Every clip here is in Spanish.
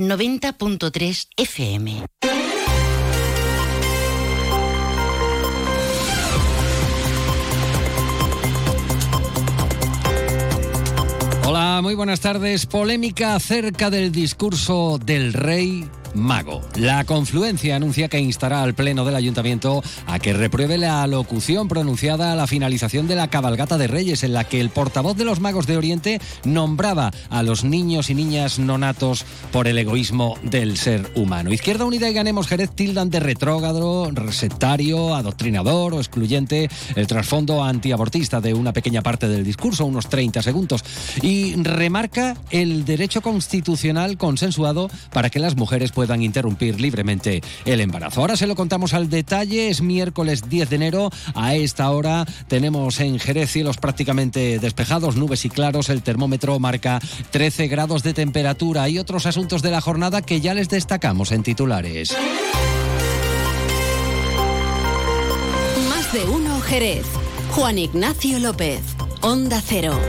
90.3 FM. Hola, muy buenas tardes. Polémica acerca del discurso del rey Mago. La confluencia anuncia que instará al Pleno del Ayuntamiento a que repruebe la locución pronunciada a la finalización de la cabalgata de Reyes, en la que el portavoz de los Magos de Oriente nombraba a los niños y niñas nonatos por el egoísmo del ser humano. Izquierda Unida y Ganemos Jerez tildan de retrógrado, resectario, adoctrinador o excluyente el trasfondo antiabortista de una pequeña parte del discurso, unos 30 segundos, y remarca el derecho constitucional consensuado para que las mujeres puedan puedan interrumpir libremente el embarazo. Ahora se lo contamos al detalle, es miércoles 10 de enero, a esta hora tenemos en Jerez cielos prácticamente despejados, nubes y claros, el termómetro marca 13 grados de temperatura y otros asuntos de la jornada que ya les destacamos en titulares. Más de uno Jerez. Juan Ignacio López, Onda Cero.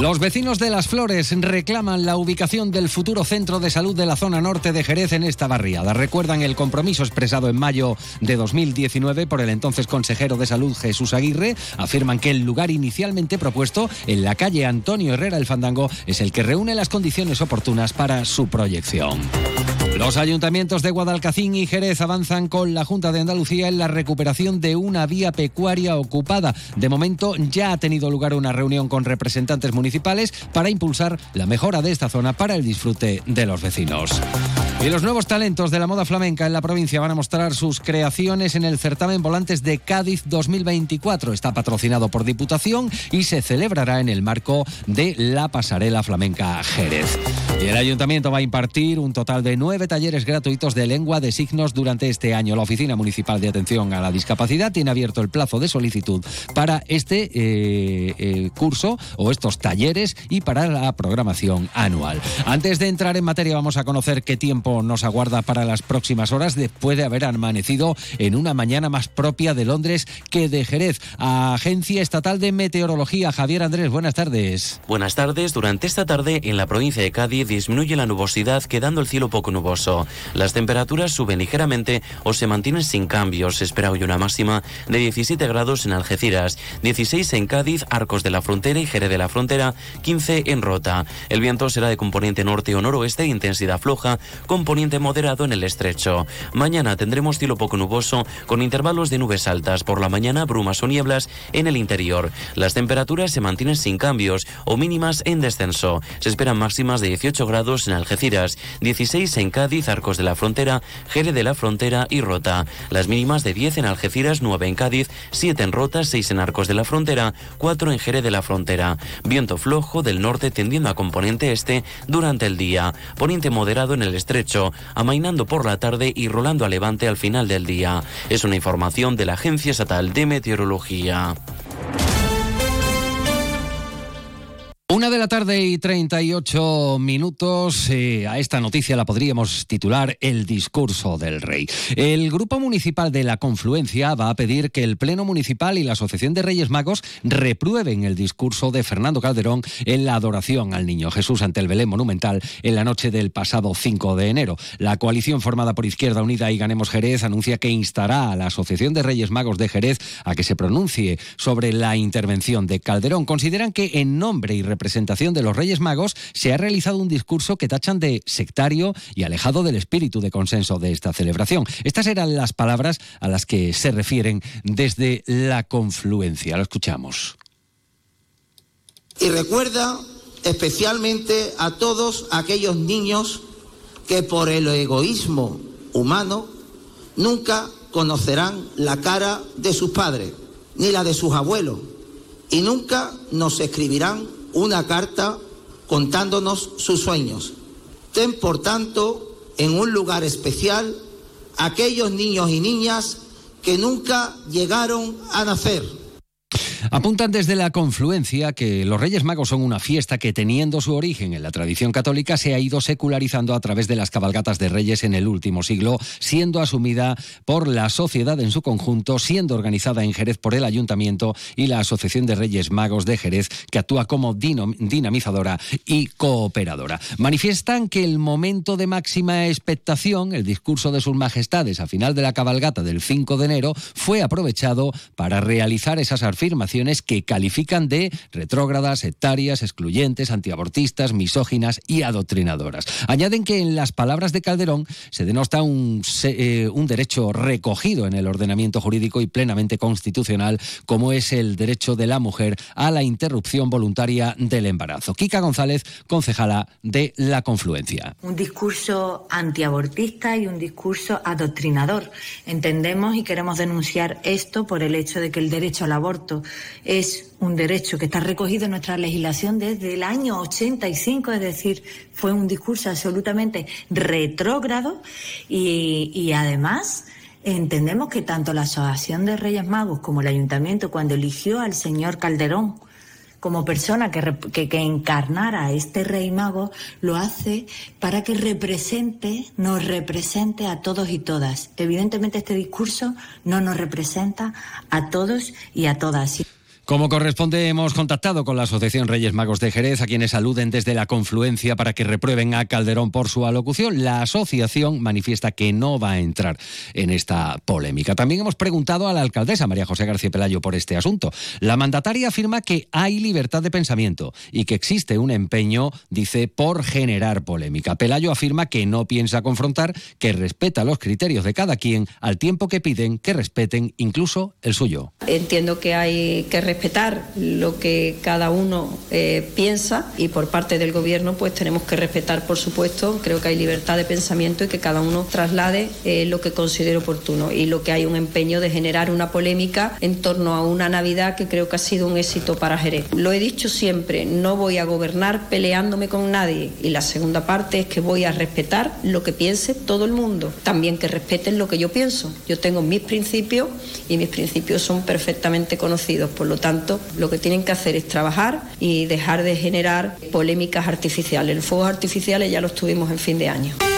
Los vecinos de Las Flores reclaman la ubicación del futuro centro de salud de la zona norte de Jerez en esta barriada. Recuerdan el compromiso expresado en mayo de 2019 por el entonces consejero de salud Jesús Aguirre. Afirman que el lugar inicialmente propuesto en la calle Antonio Herrera el Fandango es el que reúne las condiciones oportunas para su proyección. Los ayuntamientos de Guadalcacín y Jerez avanzan con la Junta de Andalucía en la recuperación de una vía pecuaria ocupada. De momento ya ha tenido lugar una reunión con representantes municipales para impulsar la mejora de esta zona para el disfrute de los vecinos. Y los nuevos talentos de la moda flamenca en la provincia van a mostrar sus creaciones en el certamen Volantes de Cádiz 2024. Está patrocinado por Diputación y se celebrará en el marco de la Pasarela Flamenca Jerez. Y el ayuntamiento va a impartir un total de nueve talleres gratuitos de lengua de signos durante este año. La Oficina Municipal de Atención a la Discapacidad tiene abierto el plazo de solicitud para este eh, eh, curso o estos talleres y para la programación anual. Antes de entrar en materia vamos a conocer qué tiempo nos aguarda para las próximas horas después de haber amanecido en una mañana más propia de Londres que de Jerez. Agencia Estatal de Meteorología, Javier Andrés, buenas tardes. Buenas tardes. Durante esta tarde en la provincia de Cádiz disminuye la nubosidad quedando el cielo poco nuboso. Las temperaturas suben ligeramente o se mantienen sin cambios. Se espera hoy una máxima de 17 grados en Algeciras, 16 en Cádiz, Arcos de la Frontera y Jerez de la Frontera, 15 en Rota. El viento será de componente norte o noroeste, intensidad floja, componente moderado en el estrecho. Mañana tendremos cielo poco nuboso con intervalos de nubes altas. Por la mañana brumas o nieblas en el interior. Las temperaturas se mantienen sin cambios o mínimas en descenso. Se esperan máximas de 18 grados en Algeciras, 16 en Cádiz, Arcos de la Frontera, Jerez de la Frontera y Rota. Las mínimas de 10 en Algeciras, 9 en Cádiz, 7 en Rota, 6 en Arcos de la Frontera, 4 en Jerez de la Frontera. Viento flojo del norte tendiendo a componente este durante el día. Poniente moderado en el estrecho, amainando por la tarde y rolando a levante al final del día. Es una información de la Agencia Estatal de Meteorología. Una de la tarde y 38 minutos. Eh, a esta noticia la podríamos titular El discurso del rey. El Grupo Municipal de la Confluencia va a pedir que el Pleno Municipal y la Asociación de Reyes Magos reprueben el discurso de Fernando Calderón en la adoración al Niño Jesús ante el Belén Monumental en la noche del pasado 5 de enero. La coalición formada por Izquierda Unida y Ganemos Jerez anuncia que instará a la Asociación de Reyes Magos de Jerez a que se pronuncie sobre la intervención de Calderón. Consideran que en nombre y presentación de los Reyes Magos se ha realizado un discurso que tachan de sectario y alejado del espíritu de consenso de esta celebración. Estas eran las palabras a las que se refieren desde la confluencia. Lo escuchamos. Y recuerda especialmente a todos aquellos niños que por el egoísmo humano nunca conocerán la cara de sus padres ni la de sus abuelos y nunca nos escribirán una carta contándonos sus sueños. Ten, por tanto, en un lugar especial aquellos niños y niñas que nunca llegaron a nacer Apuntan desde la confluencia que los Reyes Magos son una fiesta que teniendo su origen en la tradición católica se ha ido secularizando a través de las cabalgatas de Reyes en el último siglo, siendo asumida por la sociedad en su conjunto, siendo organizada en Jerez por el Ayuntamiento y la Asociación de Reyes Magos de Jerez, que actúa como dinamizadora y cooperadora. Manifiestan que el momento de máxima expectación, el discurso de sus majestades a final de la cabalgata del 5 de enero, fue aprovechado para realizar esas afirmaciones que califican de retrógradas, sectarias, excluyentes, antiabortistas, misóginas y adoctrinadoras. Añaden que en las palabras de Calderón se denota un, eh, un derecho recogido en el ordenamiento jurídico y plenamente constitucional, como es el derecho de la mujer a la interrupción voluntaria del embarazo. Kika González, concejala de La Confluencia. Un discurso antiabortista y un discurso adoctrinador. Entendemos y queremos denunciar esto por el hecho de que el derecho al aborto es un derecho que está recogido en nuestra legislación desde el año 85, es decir, fue un discurso absolutamente retrógrado y, además entendemos que tanto la Asociación de Reyes Magos como el Ayuntamiento, cuando eligió al señor Calderón como persona que, que, encarnara a este rey mago, lo hace para que represente, nos represente a todos y todas. Evidentemente este discurso no nos representa a todos y a todas. Como corresponde, hemos contactado con la Asociación Reyes Magos de Jerez, a quienes aluden desde la confluencia para que reprueben a Calderón por su alocución. La asociación manifiesta que no va a entrar en esta polémica. También hemos preguntado a la alcaldesa María José García Pelayo por este asunto. La mandataria afirma que hay libertad de pensamiento y que existe un empeño, dice, por generar polémica. Pelayo afirma que no piensa confrontar, que respeta los criterios de cada quien al tiempo que piden que respeten incluso el suyo. Entiendo que hay que respetar lo que cada uno eh, piensa y por parte del gobierno pues tenemos que respetar por supuesto. Creo que hay libertad de pensamiento y que cada uno traslade eh, lo que considere oportuno. Y lo que hay un empeño de generar una polémica en torno a una Navidad que creo que ha sido un éxito para Jerez. Lo he dicho siempre, no voy a gobernar peleándome con nadie. Y la segunda parte es que voy a respetar lo que piense todo el mundo, también que respeten lo que yo pienso. Yo tengo mis principios y mis principios son perfectamente conocidos, por lo tanto, lo que tienen que hacer es trabajar y dejar de generar polémicas artificiales. Los fuegos artificiales ya los tuvimos en fin de año.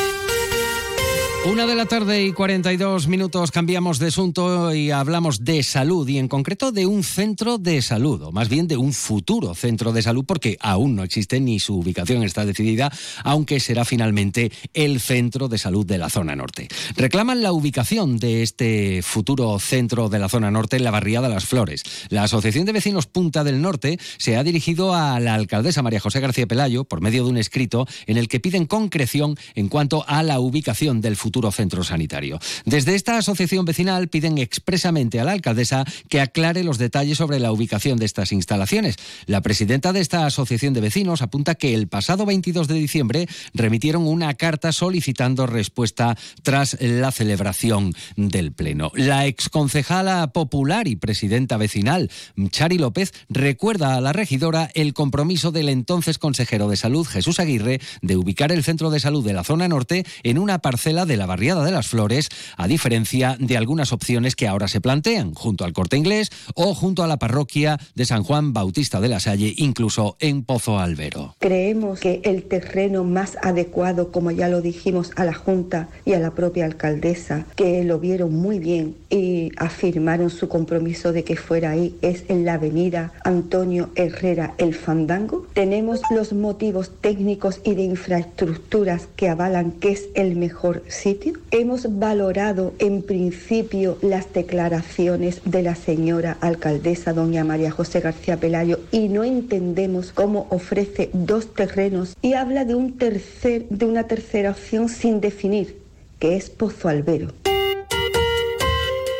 Una de la tarde y 42 minutos cambiamos de asunto y hablamos de salud y en concreto de un centro de salud, o más bien de un futuro centro de salud porque aún no existe ni su ubicación está decidida, aunque será finalmente el centro de salud de la zona norte. Reclaman la ubicación de este futuro centro de la zona norte en la barriada Las Flores. La Asociación de Vecinos Punta del Norte se ha dirigido a la alcaldesa María José García Pelayo por medio de un escrito en el que piden concreción en cuanto a la ubicación del futuro centro sanitario. Desde esta asociación vecinal piden expresamente a la alcaldesa que aclare los detalles sobre la ubicación de estas instalaciones. La presidenta de esta asociación de vecinos apunta que el pasado 22 de diciembre remitieron una carta solicitando respuesta tras la celebración del Pleno. La exconcejala popular y presidenta vecinal, Chari López, recuerda a la regidora el compromiso del entonces consejero de salud, Jesús Aguirre, de ubicar el centro de salud de la zona norte en una parcela de la barriada de las Flores, a diferencia de algunas opciones que ahora se plantean, junto al Corte Inglés o junto a la parroquia de San Juan Bautista de la Salle, incluso en Pozo Albero. Creemos que el terreno más adecuado, como ya lo dijimos a la Junta y a la propia alcaldesa, que lo vieron muy bien y afirmaron su compromiso de que fuera ahí, es en la avenida Antonio Herrera El Fandango. Tenemos los motivos técnicos y de infraestructuras que avalan que es el mejor sitio Hemos valorado en principio las declaraciones de la señora alcaldesa doña María José García Pelayo y no entendemos cómo ofrece dos terrenos y habla de un tercer de una tercera opción sin definir, que es Pozo Albero.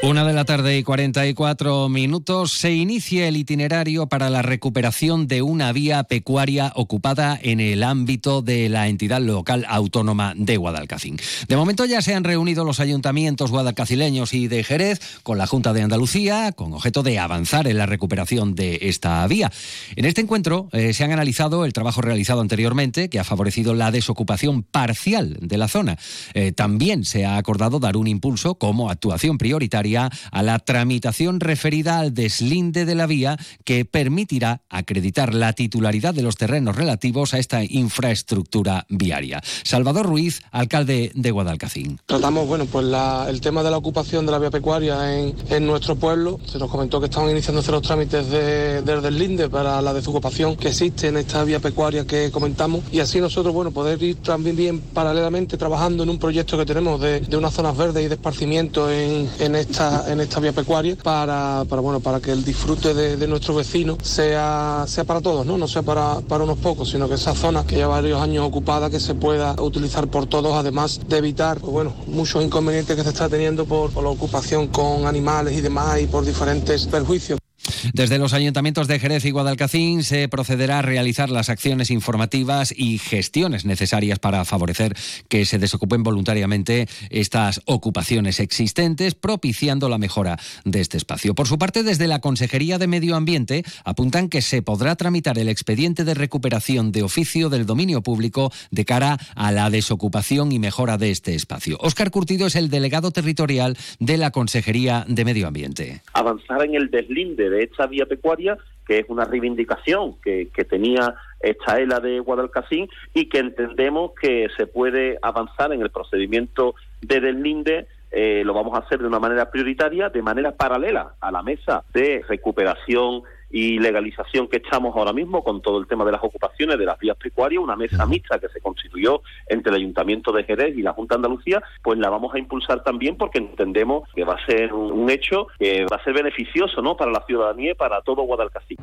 Una de la tarde y 44 minutos se inicia el itinerario para la recuperación de una vía pecuaria ocupada en el ámbito de la entidad local autónoma de Guadalcacín. De momento ya se han reunido los ayuntamientos guadalcacileños y de Jerez con la Junta de Andalucía con objeto de avanzar en la recuperación de esta vía. En este encuentro eh, se han analizado el trabajo realizado anteriormente que ha favorecido la desocupación parcial de la zona. Eh, también se ha acordado dar un impulso como actuación prioritaria a la tramitación referida al deslinde de la vía que permitirá acreditar la titularidad de los terrenos relativos a esta infraestructura viaria. Salvador Ruiz, alcalde de Guadalcacín. Tratamos, bueno, pues el tema de la ocupación de la vía pecuaria en, nuestro pueblo. Se nos comentó que estaban iniciándose los trámites de, del deslinde para la desocupación que existe en esta vía pecuaria que comentamos y así nosotros, bueno, poder ir también bien paralelamente trabajando en un proyecto que tenemos de, unas zonas verdes y de esparcimiento en, esta, en esta vía pecuaria para, para, bueno, para que el disfrute de, de nuestros vecinos sea, sea para todos, ¿no? No sea para, para unos pocos, sino que esa zona que lleva varios años ocupada que se pueda utilizar por todos, además de evitar, pues bueno, muchos inconvenientes que se está teniendo por, por la ocupación con animales y demás y por diferentes perjuicios. Desde los ayuntamientos de Jerez y Guadalcacín se procederá a realizar las acciones informativas y gestiones necesarias para favorecer que se desocupen voluntariamente estas ocupaciones existentes, propiciando la mejora de este espacio. Por su parte, desde la Consejería de Medio Ambiente apuntan que se podrá tramitar el expediente de recuperación de oficio del dominio público de cara a la desocupación y mejora de este espacio. Óscar Curtido es el delegado territorial de la Consejería de Medio Ambiente. Avanzar en el deslinde de esta vía pecuaria, que es una reivindicación que, tenía esta ELA de Guadalcacín y que entendemos que se puede avanzar en el procedimiento de deslinde eh, lo vamos a hacer de una manera prioritaria, de manera paralela a la mesa de recuperación y legalización que echamos ahora mismo con todo el tema de las ocupaciones de las vías pecuarias, una mesa mixta que se constituyó entre el Ayuntamiento de Jerez y la Junta de Andalucía, pues la vamos a impulsar también porque entendemos que va a ser un, hecho que va a ser beneficioso ¿no? para la ciudadanía y para todo Guadalcacín.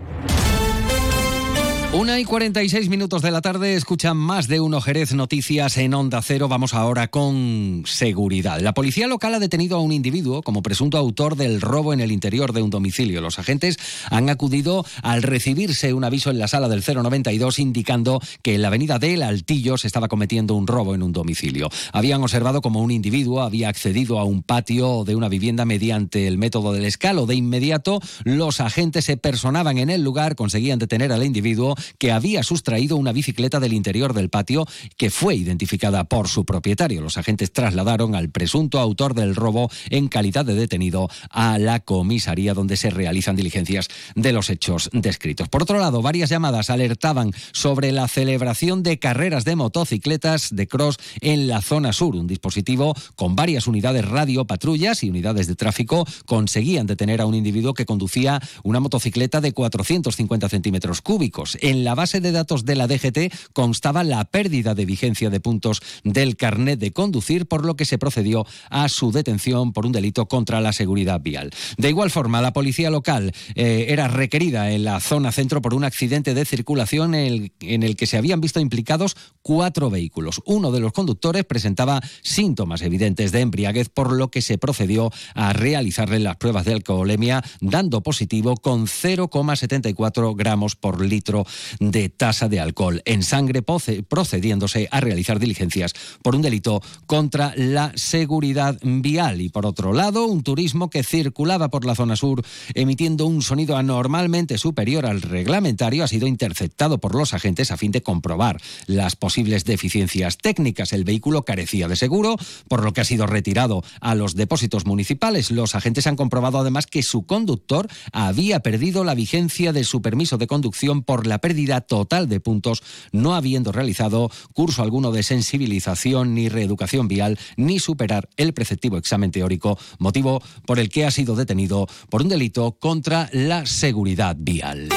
Una y 46 minutos de la tarde, escuchan más de uno Jerez Noticias en Onda Cero. Vamos ahora con seguridad. La policía local ha detenido a un individuo como presunto autor del robo en el interior de un domicilio. Los agentes han acudido al recibirse un aviso en la sala del 092 indicando que en la avenida del Altillo se estaba cometiendo un robo en un domicilio. Habían observado como un individuo había accedido a un patio de una vivienda mediante el método del escalo. De inmediato, los agentes se personaban en el lugar, conseguían detener al individuo que había sustraído una bicicleta del interior del patio que fue identificada por su propietario. Los agentes trasladaron al presunto autor del robo en calidad de detenido a la comisaría donde se realizan diligencias de los hechos descritos. Por otro lado, varias llamadas alertaban sobre la celebración de carreras de motocicletas de cross en la zona sur. Un dispositivo con varias unidades radio patrullas y unidades de tráfico conseguían detener a un individuo que conducía una motocicleta de 450 centímetros cúbicos en la base de datos de la DGT constaba la pérdida de vigencia de puntos del carnet de conducir, por lo que se procedió a su detención por un delito contra la seguridad vial. De igual forma, la policía local eh, era requerida en la zona centro por un accidente de circulación en el, que se habían visto implicados cuatro vehículos. Uno de los conductores presentaba síntomas evidentes de embriaguez, por lo que se procedió a realizarle las pruebas de alcoholemia, dando positivo con 0,74 gramos por litro de tasa de alcohol en sangre, procediéndose a realizar diligencias por un delito contra la seguridad vial. Y por otro lado, un turismo que circulaba por la zona sur emitiendo un sonido anormalmente superior al reglamentario ha sido interceptado por los agentes a fin de comprobar las posibles deficiencias técnicas. El vehículo carecía de seguro, por lo que ha sido retirado a los depósitos municipales. Los agentes han comprobado además que su conductor había perdido la vigencia de su permiso de conducción por la pérdida pérdida total de puntos, no habiendo realizado curso alguno de sensibilización ni reeducación vial, ni superar el preceptivo examen teórico, motivo por el que ha sido detenido por un delito contra la seguridad vial.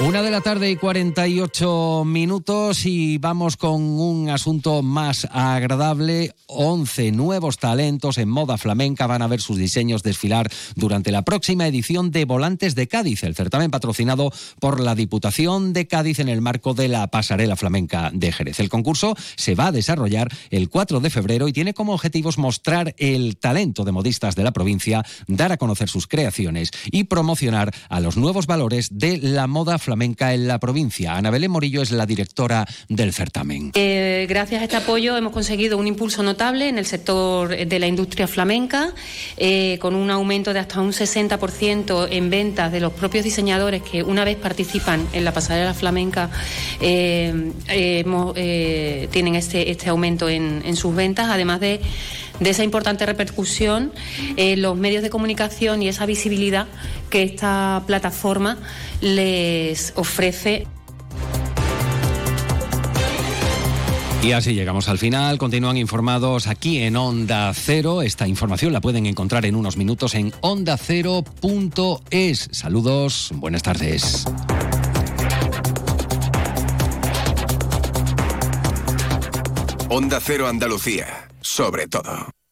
Una de la tarde y 48 minutos y vamos con un asunto más agradable. 11 nuevos talentos en moda flamenca van a ver sus diseños desfilar durante la próxima edición de Volantes de Cádiz, el certamen patrocinado por la Diputación de Cádiz en el marco de la Pasarela Flamenca de Jerez. El concurso se va a desarrollar el 4 de febrero y tiene como objetivos mostrar el talento de modistas de la provincia, dar a conocer sus creaciones y promocionar a los nuevos valores de la moda flamenca flamenca en la provincia. Ana Belén Morillo es la directora del certamen. Eh, gracias a este apoyo hemos conseguido un impulso notable en el sector de la industria flamenca, eh, con un aumento de hasta un 60% en ventas de los propios diseñadores que una vez participan en la pasarela flamenca eh, tienen este, este aumento en, en sus ventas, además de de esa importante repercusión en los medios de comunicación y esa visibilidad que esta plataforma les ofrece. Y así llegamos al final. Continúan informados aquí en Onda Cero. Esta información la pueden encontrar en unos minutos en ondacero.es. Saludos, buenas tardes. Onda Cero Andalucía sobre todo.